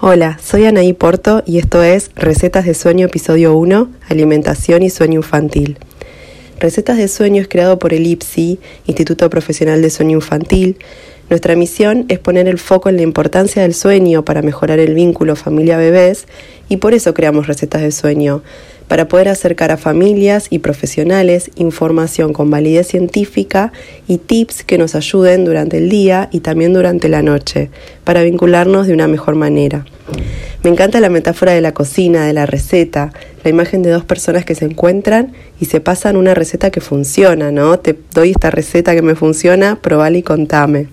Hola, soy Anaí Porto y esto es Recetas de Sueño Episodio 1, Alimentación y Sueño Infantil. Recetas de Sueño es creado por el IPSI, Instituto Profesional de Sueño Infantil. Nuestra misión es poner el foco en la importancia del sueño para mejorar el vínculo familia-bebés y por eso creamos Recetas de Sueño para poder acercar a familias y profesionales información con validez científica y tips que nos ayuden durante el día y también durante la noche, para vincularnos de una mejor manera. Me encanta la metáfora de la cocina, de la receta, la imagen de dos personas que se encuentran y se pasan una receta que funciona, ¿no? Te doy esta receta que me funciona, probala y contame.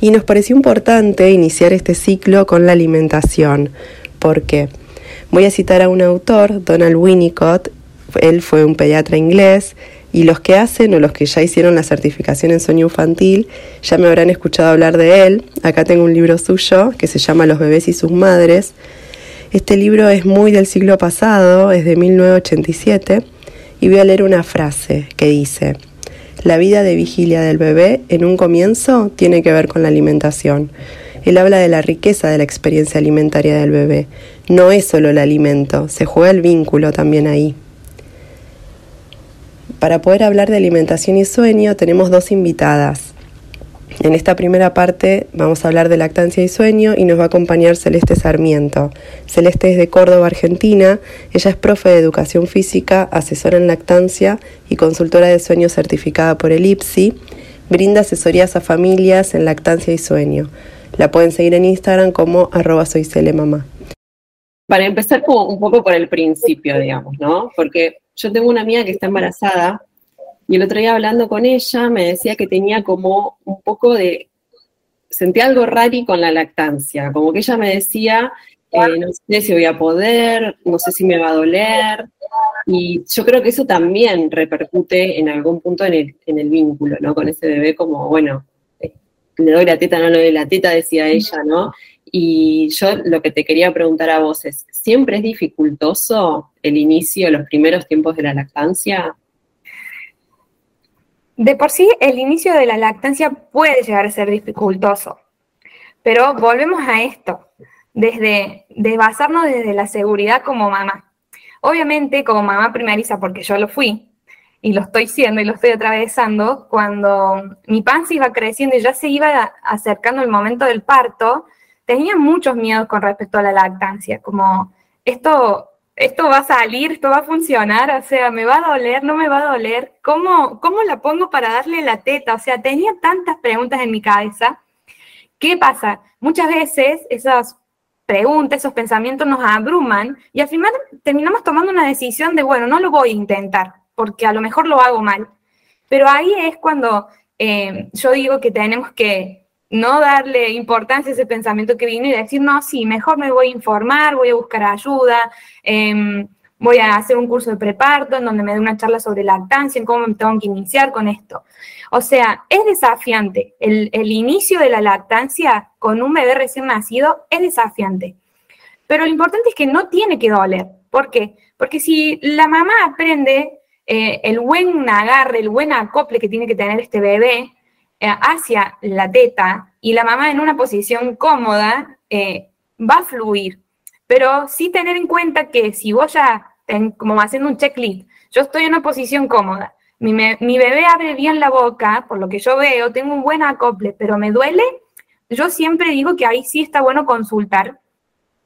Y nos pareció importante iniciar este ciclo con la alimentación, porque Voy a citar a un autor, Donald Winnicott, él fue un pediatra inglés y los que hacen o los que ya hicieron la certificación en sueño infantil ya me habrán escuchado hablar de él. Acá tengo un libro suyo que se llama Los bebés y sus madres. Este libro es muy del siglo pasado, es de 1987 y voy a leer una frase que dice, la vida de vigilia del bebé en un comienzo tiene que ver con la alimentación. Él habla de la riqueza de la experiencia alimentaria del bebé. No es solo el alimento, se juega el vínculo también ahí. Para poder hablar de alimentación y sueño tenemos dos invitadas. En esta primera parte vamos a hablar de lactancia y sueño y nos va a acompañar Celeste Sarmiento. Celeste es de Córdoba, Argentina. Ella es profe de educación física, asesora en lactancia y consultora de sueño certificada por el IPSI. Brinda asesorías a familias en lactancia y sueño. La pueden seguir en Instagram como arroba mamá. Para empezar como un poco por el principio, digamos, ¿no? Porque yo tengo una amiga que está embarazada y el otro día hablando con ella me decía que tenía como un poco de, sentía algo raro con la lactancia, como que ella me decía, eh, no sé si voy a poder, no sé si me va a doler, y yo creo que eso también repercute en algún punto en el, en el vínculo, ¿no? Con ese bebé como, bueno, le doy la teta, no le doy la teta, decía ella, ¿no? Y yo lo que te quería preguntar a vos es, ¿siempre es dificultoso el inicio, los primeros tiempos de la lactancia? De por sí, el inicio de la lactancia puede llegar a ser dificultoso, pero volvemos a esto, desde de basarnos desde la seguridad como mamá. Obviamente, como mamá primariza, porque yo lo fui, y lo estoy siendo y lo estoy atravesando, cuando mi panza iba creciendo y ya se iba acercando el momento del parto, tenía muchos miedos con respecto a la lactancia, como esto, esto va a salir, esto va a funcionar, o sea, me va a doler, no me va a doler, ¿cómo, cómo la pongo para darle la teta? O sea, tenía tantas preguntas en mi cabeza. ¿Qué pasa? Muchas veces esas preguntas, esos pensamientos nos abruman y al final terminamos tomando una decisión de, bueno, no lo voy a intentar, porque a lo mejor lo hago mal. Pero ahí es cuando eh, yo digo que tenemos que no darle importancia a ese pensamiento que vino y decir, no, sí, mejor me voy a informar, voy a buscar ayuda, em, voy a hacer un curso de preparto en donde me dé una charla sobre lactancia, en cómo me tengo que iniciar con esto. O sea, es desafiante. El, el inicio de la lactancia con un bebé recién nacido es desafiante. Pero lo importante es que no tiene que doler. ¿Por qué? Porque si la mamá aprende eh, el buen agarre, el buen acople que tiene que tener este bebé eh, hacia la teta y la mamá en una posición cómoda, eh, va a fluir. Pero sí tener en cuenta que si vos ya, como haciendo un checklist, yo estoy en una posición cómoda, mi, mi bebé abre bien la boca, por lo que yo veo, tengo un buen acople, pero me duele, yo siempre digo que ahí sí está bueno consultar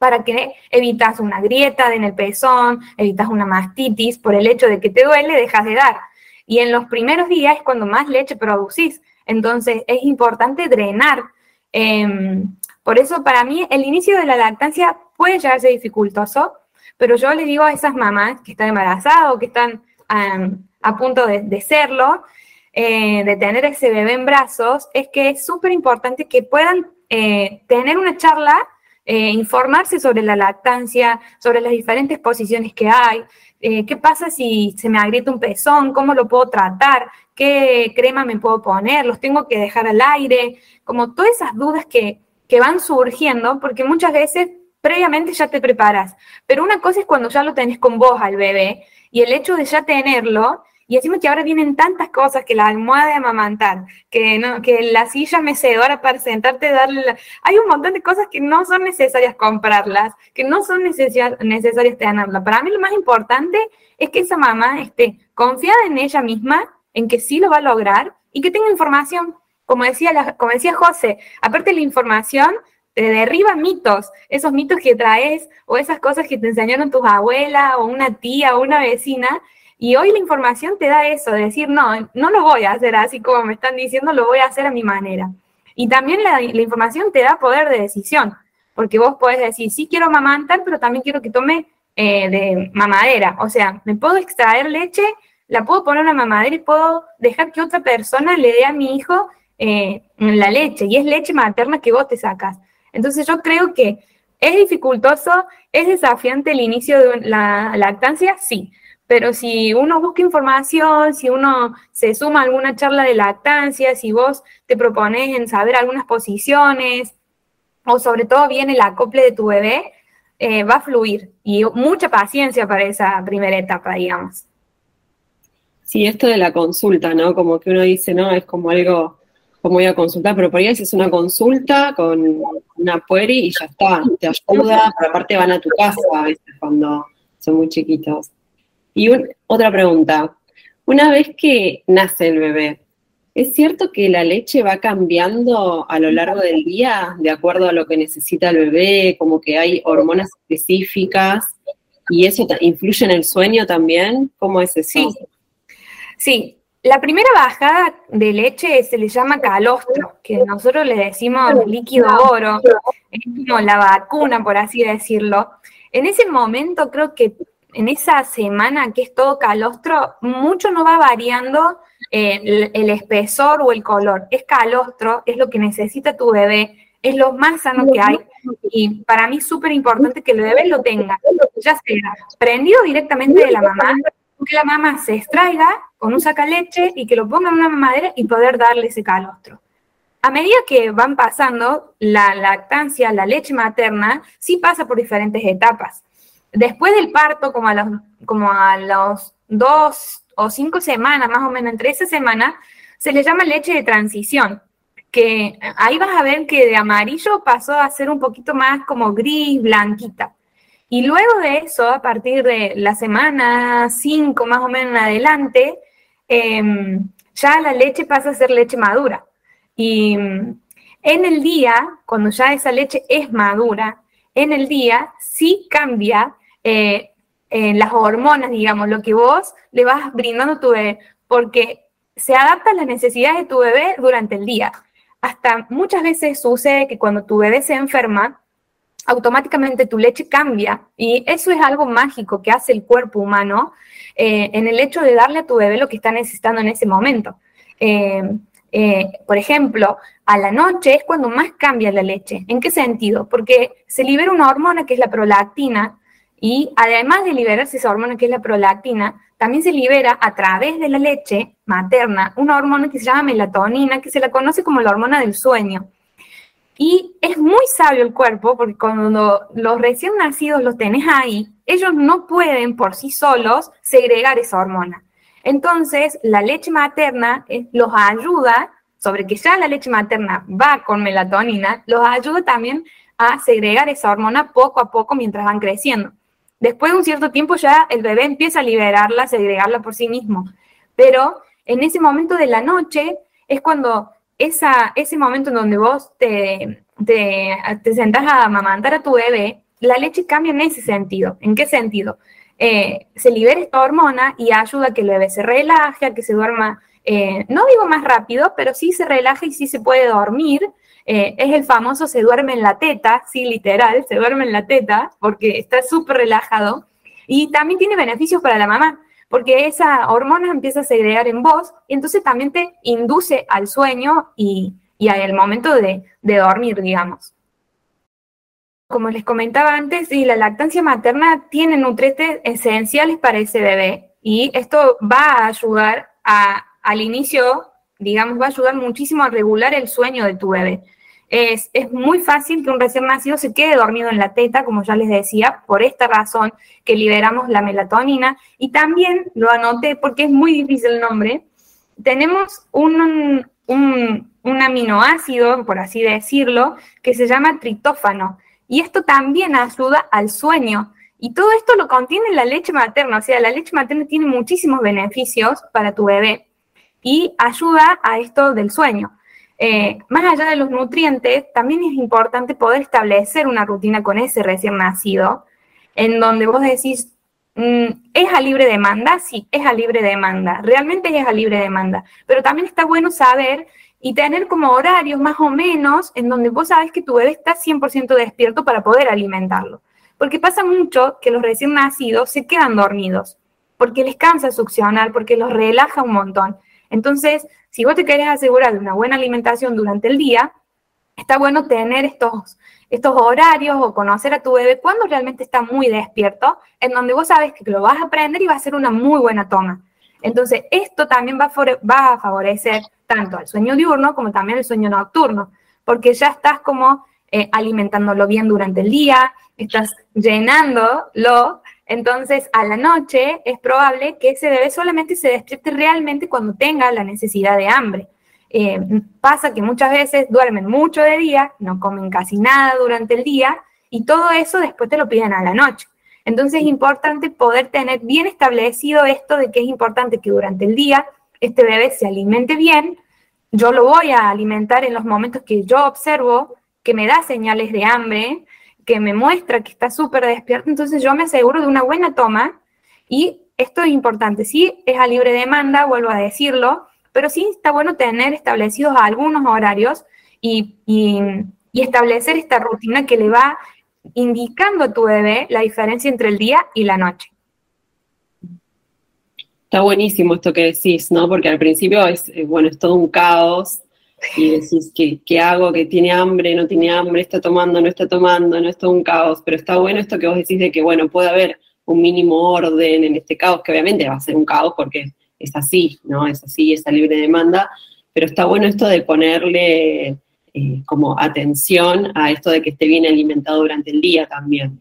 para que evitas una grieta en el pezón, evitas una mastitis, por el hecho de que te duele, dejas de dar. Y en los primeros días es cuando más leche producís. Entonces es importante drenar. Em, por eso para mí el inicio de la lactancia puede llegar a ser dificultoso, pero yo le digo a esas mamás que están embarazadas o que están a punto de, serlo, eh, de tener ese bebé en brazos, es que es súper importante que puedan eh, tener una charla eh, informarse sobre la lactancia, sobre las diferentes posiciones que hay, eh, qué pasa si se me agrieta un pezón, cómo lo puedo tratar, qué crema me puedo poner, los tengo que dejar al aire, como todas esas dudas que, que van surgiendo, porque muchas veces previamente ya te preparas, pero una cosa es cuando ya lo tenés con vos al bebé y el hecho de ya tenerlo Y encima que ahora vienen tantas cosas, que la almohada de amamantar, que, no, que la silla mecedora para sentarte, darle... Hay un montón de cosas que no son necesarias comprarlas, que no son necesarias tenerlas. Para mí lo más importante es que esa mamá esté confiada en ella misma, en que sí lo va a lograr y que tenga información. Como decía, la, como decía José, aparte de la información, te derriba mitos, esos mitos que traes o esas cosas que te enseñaron tus abuelas o una tía o una vecina. Y hoy la información te da eso, de decir, no, no lo voy a hacer así como me están diciendo, lo voy a hacer a mi manera. Y también la, información te da poder de decisión, porque vos podés decir, sí quiero amamantar, pero también quiero que tome eh, de mamadera. O sea, me puedo extraer leche, la puedo poner una mamadera y puedo dejar que otra persona le dé a mi hijo eh, la leche, y es leche materna que vos te sacas. Entonces yo creo que es dificultoso, es desafiante el inicio de la lactancia, sí, pero si uno busca información, si uno se suma a alguna charla de lactancia, si vos te propones en saber algunas posiciones, o sobre todo viene el acople de tu bebé, eh, va a fluir y mucha paciencia para esa primera etapa, digamos. Sí, esto de la consulta, ¿no? Como que uno dice, no, es como algo como voy a consultar, pero por ahí haces una consulta con una pueri y ya está, te ayuda, pero aparte van a tu casa a veces cuando son muy chiquitos. Y otra pregunta, una vez que nace el bebé, ¿es cierto que la leche va cambiando a lo largo del día de acuerdo a lo que necesita el bebé, como que hay hormonas específicas y eso influye en el sueño también? ¿Cómo es eso? Sí, sí la primera bajada de leche se le llama calostro, que nosotros le decimos líquido oro, es como la vacuna, por así decirlo. En ese momento creo que en esa semana que es todo calostro, mucho no va variando eh, el, espesor o el color. Es calostro, es lo que necesita tu bebé, es lo más sano que hay. Y para mí es súper importante que el bebé lo tenga, ya sea prendido directamente de la mamá, que la mamá se extraiga con un sacaleche y que lo ponga en una mamadera y poder darle ese calostro. A medida que van pasando, la lactancia, la leche materna, sí pasa por diferentes etapas. Después del parto, como a los, como a los dos o cinco semanas, más o menos entre esa semana, se le llama leche de transición, que ahí vas a ver que de amarillo pasó a ser un poquito más como gris, blanquita. Y luego de eso, a partir de la semana 5 más o menos en adelante, em, ya la leche pasa a ser leche madura. Y em, en el día, cuando ya esa leche es madura, en el día sí cambia eh, las hormonas, digamos, lo que vos le vas brindando a tu bebé, porque se adapta a las necesidades de tu bebé durante el día. Hasta muchas veces sucede que cuando tu bebé se enferma, automáticamente tu leche cambia y eso es algo mágico que hace el cuerpo humano eh, en el hecho de darle a tu bebé lo que está necesitando en ese momento. Eh, por ejemplo, a la noche es cuando más cambia la leche. ¿En qué sentido? Porque se libera una hormona que es la prolactina y además de liberarse esa hormona que es la prolactina, también se libera a través de la leche materna una hormona que se llama melatonina, que se la conoce como la hormona del sueño. Y es muy sabio el cuerpo porque cuando los recién nacidos los tenés ahí, ellos no pueden por sí solos segregar esa hormona. Entonces, la leche materna eh, los ayuda, sobre que ya la leche materna va con melatonina, los ayuda también a segregar esa hormona poco a poco mientras van creciendo. Después de un cierto tiempo ya el bebé empieza a liberarla, a segregarla por sí mismo. Pero en ese momento de la noche es cuando ese momento en donde vos te, te, te sentás a amamantar a tu bebé, la leche cambia en ese sentido. ¿En qué sentido? Eh, se libera esta hormona y ayuda a que el bebé se relaje, a que se duerma, eh, no digo más rápido, pero sí se relaja y sí se puede dormir. Eh, es el famoso se duerme en la teta, sí, literal, se duerme en la teta porque está súper relajado. Y también tiene beneficios para la mamá porque esa hormona empieza a segregar en vos y entonces también te induce al sueño y, al momento de, dormir, digamos. Como les comentaba antes, la lactancia materna tiene nutrientes esenciales para ese bebé y esto va a ayudar al inicio, digamos, va a ayudar muchísimo a regular el sueño de tu bebé. Es, muy fácil que un recién nacido se quede dormido en la teta, como ya les decía, por esta razón que liberamos la melatonina. Y también lo anoté porque es muy difícil el nombre. Tenemos un, un, un aminoácido, por así decirlo, que se llama tritófano. Y esto también ayuda al sueño. Y todo esto lo contiene la leche materna. O sea, la leche materna tiene muchísimos beneficios para tu bebé y ayuda a esto del sueño. Eh, más allá de los nutrientes, también es importante poder establecer una rutina con ese recién nacido, en donde vos decís, mm, ¿es a libre demanda? Sí, es a libre demanda, realmente es a libre demanda, pero también está bueno saber y tener como horarios más o menos en donde vos sabes que tu bebé está 100% despierto para poder alimentarlo. Porque pasa mucho que los recién nacidos se quedan dormidos, porque les cansa succionar, porque los relaja un montón. Entonces, si vos te querés asegurar una buena alimentación durante el día, está bueno tener estos, estos horarios o conocer a tu bebé cuando realmente está muy despierto, en donde vos sabes que lo vas a aprender y va a ser una muy buena toma. Entonces, esto también va a, favorecer tanto al sueño diurno como también al sueño nocturno, porque ya estás como eh, alimentándolo bien durante el día, estás llenándolo entonces, a la noche es probable que ese bebé solamente se despierte realmente cuando tenga la necesidad de hambre. Eh, pasa que muchas veces duermen mucho de día, no comen casi nada durante el día y todo eso después te lo piden a la noche. Entonces es importante poder tener bien establecido esto de que es importante que durante el día este bebé se alimente bien. Yo lo voy a alimentar en los momentos que yo observo que me da señales de hambre, que me muestra que está súper despierto, entonces yo me aseguro de una buena toma y esto es importante, sí es a libre demanda, vuelvo a decirlo, pero sí está bueno tener establecidos algunos horarios y, establecer esta rutina que le va indicando a tu bebé la diferencia entre el día y la noche. Está buenísimo esto que decís, ¿no? Porque al principio es, eh, bueno, es todo un caos y decís, ¿qué, ¿qué, hago? Que tiene hambre, no tiene hambre, está tomando, no está tomando, no es todo un caos. Pero está bueno esto que vos decís de que, bueno, puede haber un mínimo orden en este caos, que obviamente va a ser un caos porque es así, ¿no? Es así, esa libre demanda. Pero está bueno esto de ponerle eh, como atención a esto de que esté bien alimentado durante el día también.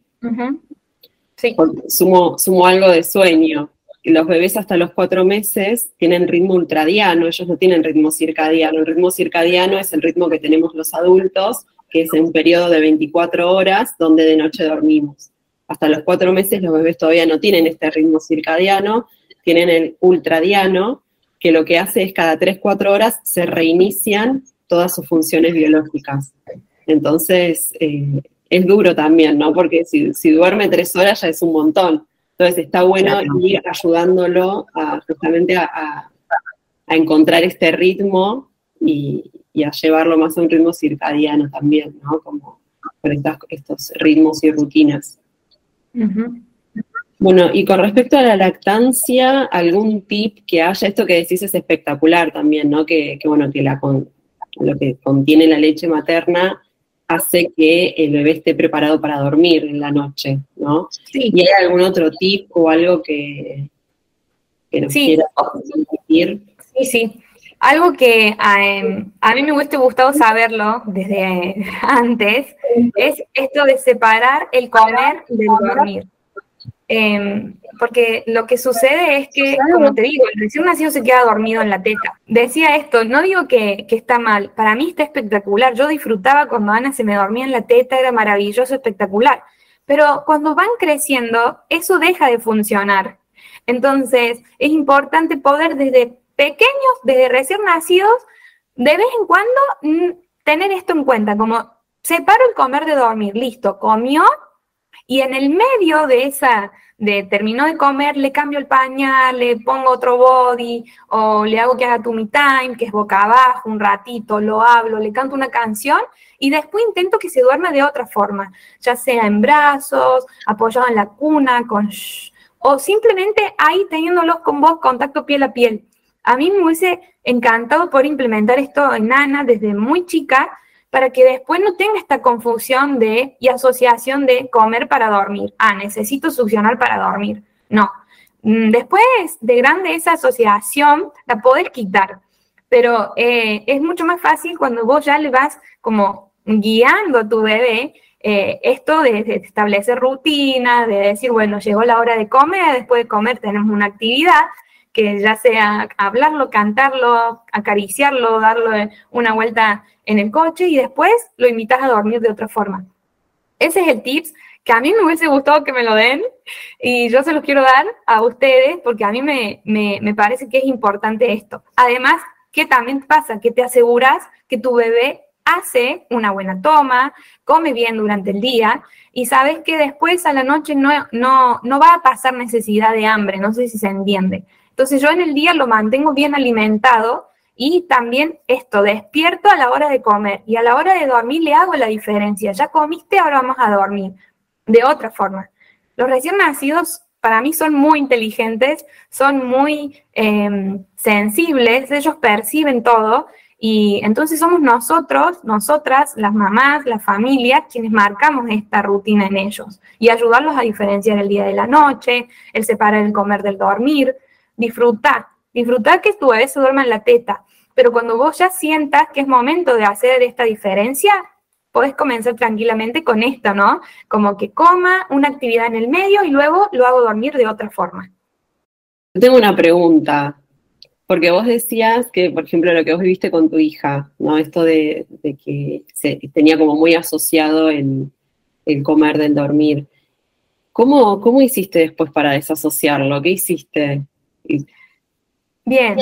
Sí. Sumo, sumo algo de sueño los bebés hasta los cuatro meses tienen ritmo ultradiano, ellos no tienen ritmo circadiano. El ritmo circadiano es el ritmo que tenemos los adultos, que es un periodo de 24 horas donde de noche dormimos. Hasta los cuatro meses los bebés todavía no tienen este ritmo circadiano, tienen el ultradiano, que lo que hace es cada 3-4 horas se reinician todas sus funciones biológicas. Entonces, eh, es duro también, ¿no? Porque si, si duerme tres horas ya es un montón. Entonces está bueno ir ayudándolo a, justamente a, encontrar este ritmo y, a llevarlo más a un ritmo circadiano también, ¿no? Como con estos ritmos y rutinas. Bueno, y con respecto a la lactancia, algún tip que haya, esto que decís es espectacular también, ¿no? Que, bueno, que la lo que contiene la leche materna hace que el bebé esté preparado para dormir en la noche, ¿no? Sí. ¿Y hay algún otro tip o algo que, nos sí. Sí, sí. Algo que em, a mí me hubiese gustado saberlo desde antes es esto de separar el comer del dormir. Em, porque lo que sucede es que, como te digo, el recién nacido se queda dormido en la teta. Decía esto, no digo que, está mal, para mí está espectacular. Yo disfrutaba cuando Ana se me dormía en la teta, era maravilloso, espectacular. Pero cuando van creciendo, eso deja de funcionar. Entonces, es importante poder desde pequeños, desde recién nacidos, de vez en cuando mm, tener esto en cuenta, como separo el comer de dormir, listo, comió, y en el medio de esa, de terminó de comer, le cambio el pañal, le pongo otro body, o le hago que haga tu me time, que es boca abajo, un ratito, lo hablo, le canto una canción, y después intento que se duerma de otra forma, ya sea en brazos, apoyado en la cuna, con o simplemente ahí teniéndolos con vos, contacto piel a piel. A mí me hubiese encantado poder implementar esto en Ana desde muy chica, para que después no tenga esta confusión de y asociación de comer para dormir. Ah, necesito succionar para dormir. No. Mm, después de grande esa asociación la podés quitar, pero eh, es mucho más fácil cuando vos ya le vas como guiando a tu bebé eh, esto de, establecer rutinas, de decir, bueno, llegó la hora de comer, después de comer tenemos una actividad, que ya sea hablarlo, cantarlo, acariciarlo, darle una vuelta en el coche y después lo invitas a dormir de otra forma. Ese es el tips que a mí me hubiese gustado que me lo den y yo se los quiero dar a ustedes porque a mí me, me parece que es importante esto. Además, ¿qué también pasa? Que te aseguras que tu bebé hace una buena toma, come bien durante el día y sabes que después a la noche no, no, no va a pasar necesidad de hambre, no sé si se entiende. Entonces yo en el día lo mantengo bien alimentado y también esto, despierto a la hora de comer y a la hora de dormir le hago la diferencia. Ya comiste, ahora vamos a dormir. De otra forma. Los recién nacidos para mí son muy inteligentes, son muy em, sensibles, ellos perciben todo y entonces somos nosotros, nosotras, las mamás, la familia, quienes marcamos esta rutina en ellos y ayudarlos a diferenciar el día de la noche, el separar el comer del dormir, disfrutar, disfrutar que tu bebé se duerma en la teta, pero cuando vos ya sientas que es momento de hacer esta diferencia, podés comenzar tranquilamente con esto, ¿no? Como que coma una actividad en el medio y luego lo hago dormir de otra forma. Tengo una pregunta. Porque vos decías que, por ejemplo, lo que vos viviste con tu hija, ¿no? Esto de, que se, tenía como muy asociado el, el comer del dormir. ¿Cómo, ¿Cómo hiciste después para desasociarlo? ¿Qué hiciste? Bien.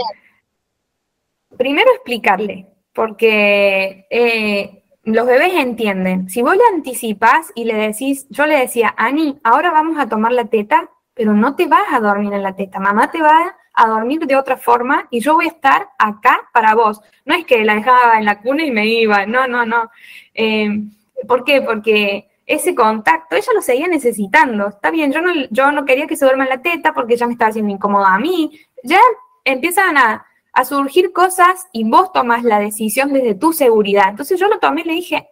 Primero explicarle, porque eh, los bebés entienden. Si vos le anticipás y le decís, yo le decía, Ani, ahora vamos a tomar la teta, pero no te vas a dormir en la teta, mamá te va a dormir de otra forma y yo voy a estar acá para vos. No es que la dejaba en la cuna y me iba, no, no, no. Eh, ¿Por qué? Porque ese contacto, ella lo seguía necesitando. Está bien, yo no, yo no quería que se duerma en la teta porque ya me estaba haciendo incómoda a mí. Ya empiezan a, a surgir cosas y vos tomas la decisión desde tu seguridad. Entonces yo lo tomé le dije,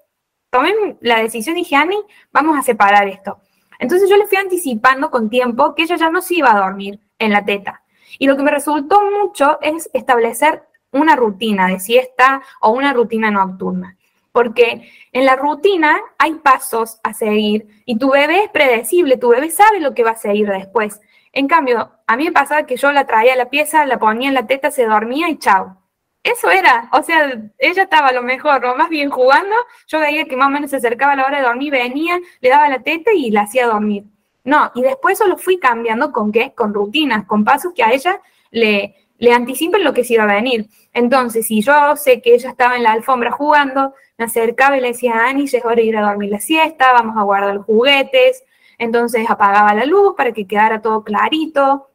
tomé la decisión y dije, Ani, vamos a separar esto. Entonces yo le fui anticipando con tiempo que ella ya no se iba a dormir en la teta. Y lo que me resultó mucho es establecer una rutina de siesta o una rutina nocturna. Porque en la rutina hay pasos a seguir y tu bebé es predecible, tu bebé sabe lo que va a seguir después. En cambio, a mí me pasaba que yo la traía a la pieza, la ponía en la teta, se dormía y chao. Eso era, o sea, ella estaba a lo mejor, más bien jugando, yo veía que más o menos se acercaba a la hora de dormir, venía, le daba la teta y la hacía dormir. No, y después eso lo fui cambiando con qué? Con rutinas, con pasos que a ella le, le anticipen lo que se iba a venir. Entonces, si yo sé que ella estaba en la alfombra jugando, me acercaba y le decía, Ani, es hora de ir a dormir la siesta, vamos a guardar los juguetes. Entonces apagaba la luz para que quedara todo clarito.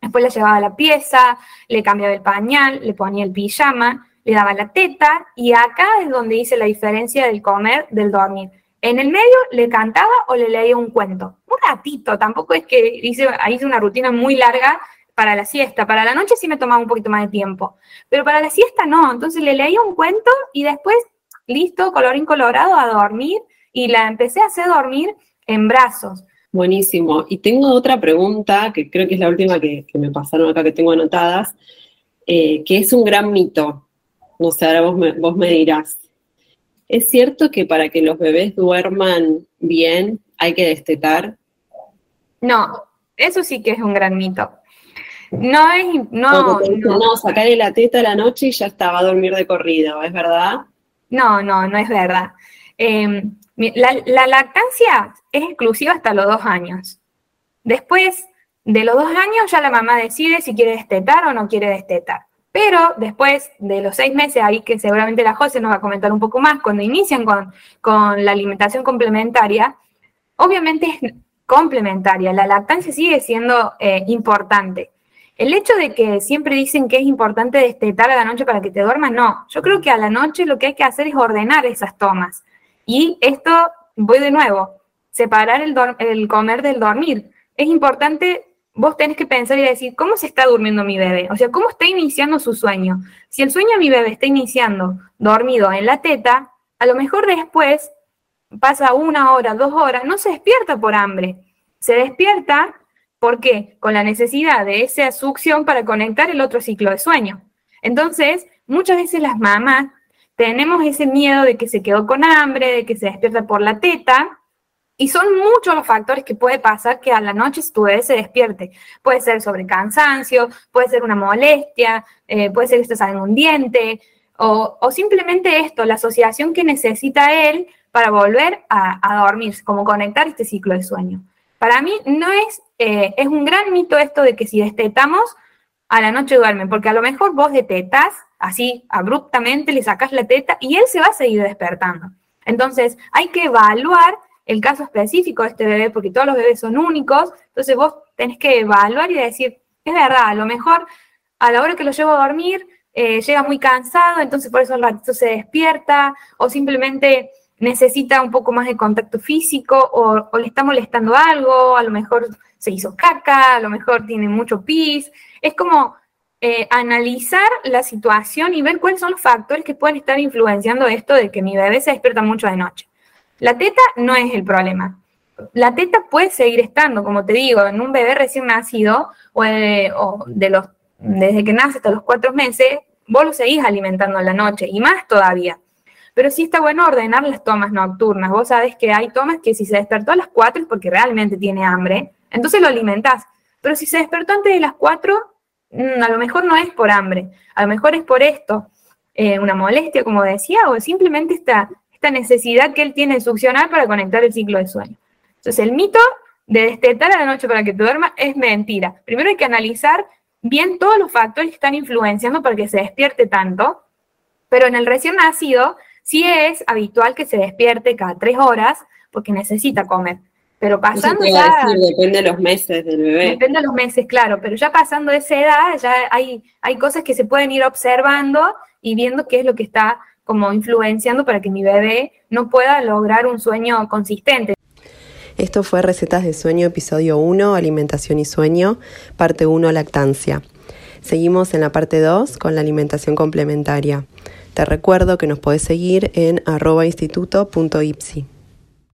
Después la llevaba a la pieza, le cambiaba el pañal, le ponía el pijama, le daba la teta y acá es donde hice la diferencia del comer del dormir. En el medio le cantaba o le leía un cuento. Un ratito, tampoco es que hice, hice una rutina muy larga para la siesta. Para la noche sí me tomaba un poquito más de tiempo, pero para la siesta no. Entonces le leía un cuento y después, listo, colorín colorado, a dormir. Y la empecé a hacer dormir en brazos. Buenísimo. Y tengo otra pregunta, que creo que es la última que, me pasaron acá, que tengo anotadas, eh, que es un gran mito. No sé, ahora vos me, vos me dirás. ¿Es cierto que para que los bebés duerman bien hay que destetar? No, eso sí que es un gran mito. No es, no, no. no, sacarle la teta a la noche y ya estaba a dormir de corrido, ¿es verdad? No, no, no es verdad. Em, la, lactancia es exclusiva hasta los dos años. Después de los dos años ya la mamá decide si quiere destetar o no quiere destetar. Pero después de los seis meses, ahí que seguramente la José nos va a comentar un poco más, cuando inician con, con la alimentación complementaria, obviamente es complementaria, la lactancia sigue siendo eh, importante. El hecho de que siempre dicen que es importante destetar a la noche para que te duermas, no. Yo creo que a la noche lo que hay que hacer es ordenar esas tomas. Y esto, voy de nuevo, separar el, el comer del dormir. Es importante vos tenés que pensar y decir, ¿cómo se está durmiendo mi bebé? O sea, ¿cómo está iniciando su sueño? Si el sueño de mi bebé está iniciando dormido en la teta, a lo mejor después pasa una hora, dos horas, no se despierta por hambre. Se despierta, ¿por qué? Con la necesidad de esa succión para conectar el otro ciclo de sueño. Entonces, muchas veces las mamás tenemos ese miedo de que se quedó con hambre, de que se despierta por la teta, y son muchos los factores que puede pasar que a la noche tu bebé se despierte. Puede ser sobre cansancio, puede ser una molestia, eh, puede ser que estés en un diente, o, simplemente esto, la asociación que necesita él para volver a, dormir, como conectar este ciclo de sueño. Para mí no es, eh, es un gran mito esto de que si destetamos, a la noche duermen, porque a lo mejor vos detetas, así abruptamente le sacas la teta y él se va a seguir despertando. Entonces hay que evaluar el caso específico de este bebé, porque todos los bebés son únicos, entonces vos tenés que evaluar y decir, es verdad, a lo mejor a la hora que lo llevo a dormir eh, llega muy cansado, entonces por eso el ratito se despierta, o simplemente necesita un poco más de contacto físico, o, le está molestando algo, a lo mejor se hizo caca, a lo mejor tiene mucho pis. Es como eh, analizar la situación y ver cuáles son los factores que pueden estar influenciando esto de que mi bebé se despierta mucho de noche. La teta no es el problema. La teta puede seguir estando, como te digo, en un bebé recién nacido o, de, los, desde que nace hasta los cuatro meses, vos lo seguís alimentando en la noche y más todavía. Pero sí está bueno ordenar las tomas nocturnas. Vos sabés que hay tomas que si se despertó a las cuatro es porque realmente tiene hambre, entonces lo alimentás. Pero si se despertó antes de las cuatro, mm, a lo mejor no es por hambre, a lo mejor es por esto, eh, una molestia, como decía, o simplemente esta necesidad que él tiene de succionar para conectar el ciclo de sueño. Entonces, el mito de destetar a la noche para que te duerma es mentira. Primero hay que analizar bien todos los factores que están influenciando para que se despierte tanto, pero en el recién nacido sí es habitual que se despierte cada tres horas porque necesita comer. Pero pasando ya... depende de los meses del bebé. Depende de los meses, claro, pero ya pasando esa edad, ya hay, hay cosas que se pueden ir observando y viendo qué es lo que está como influenciando para que mi bebé no pueda lograr un sueño consistente. Esto fue Recetas de Sueño, episodio 1, Alimentación y Sueño, parte 1, Lactancia. Seguimos en la parte 2 con la alimentación complementaria. Te recuerdo que nos podés seguir en arroba instituto.ipsi.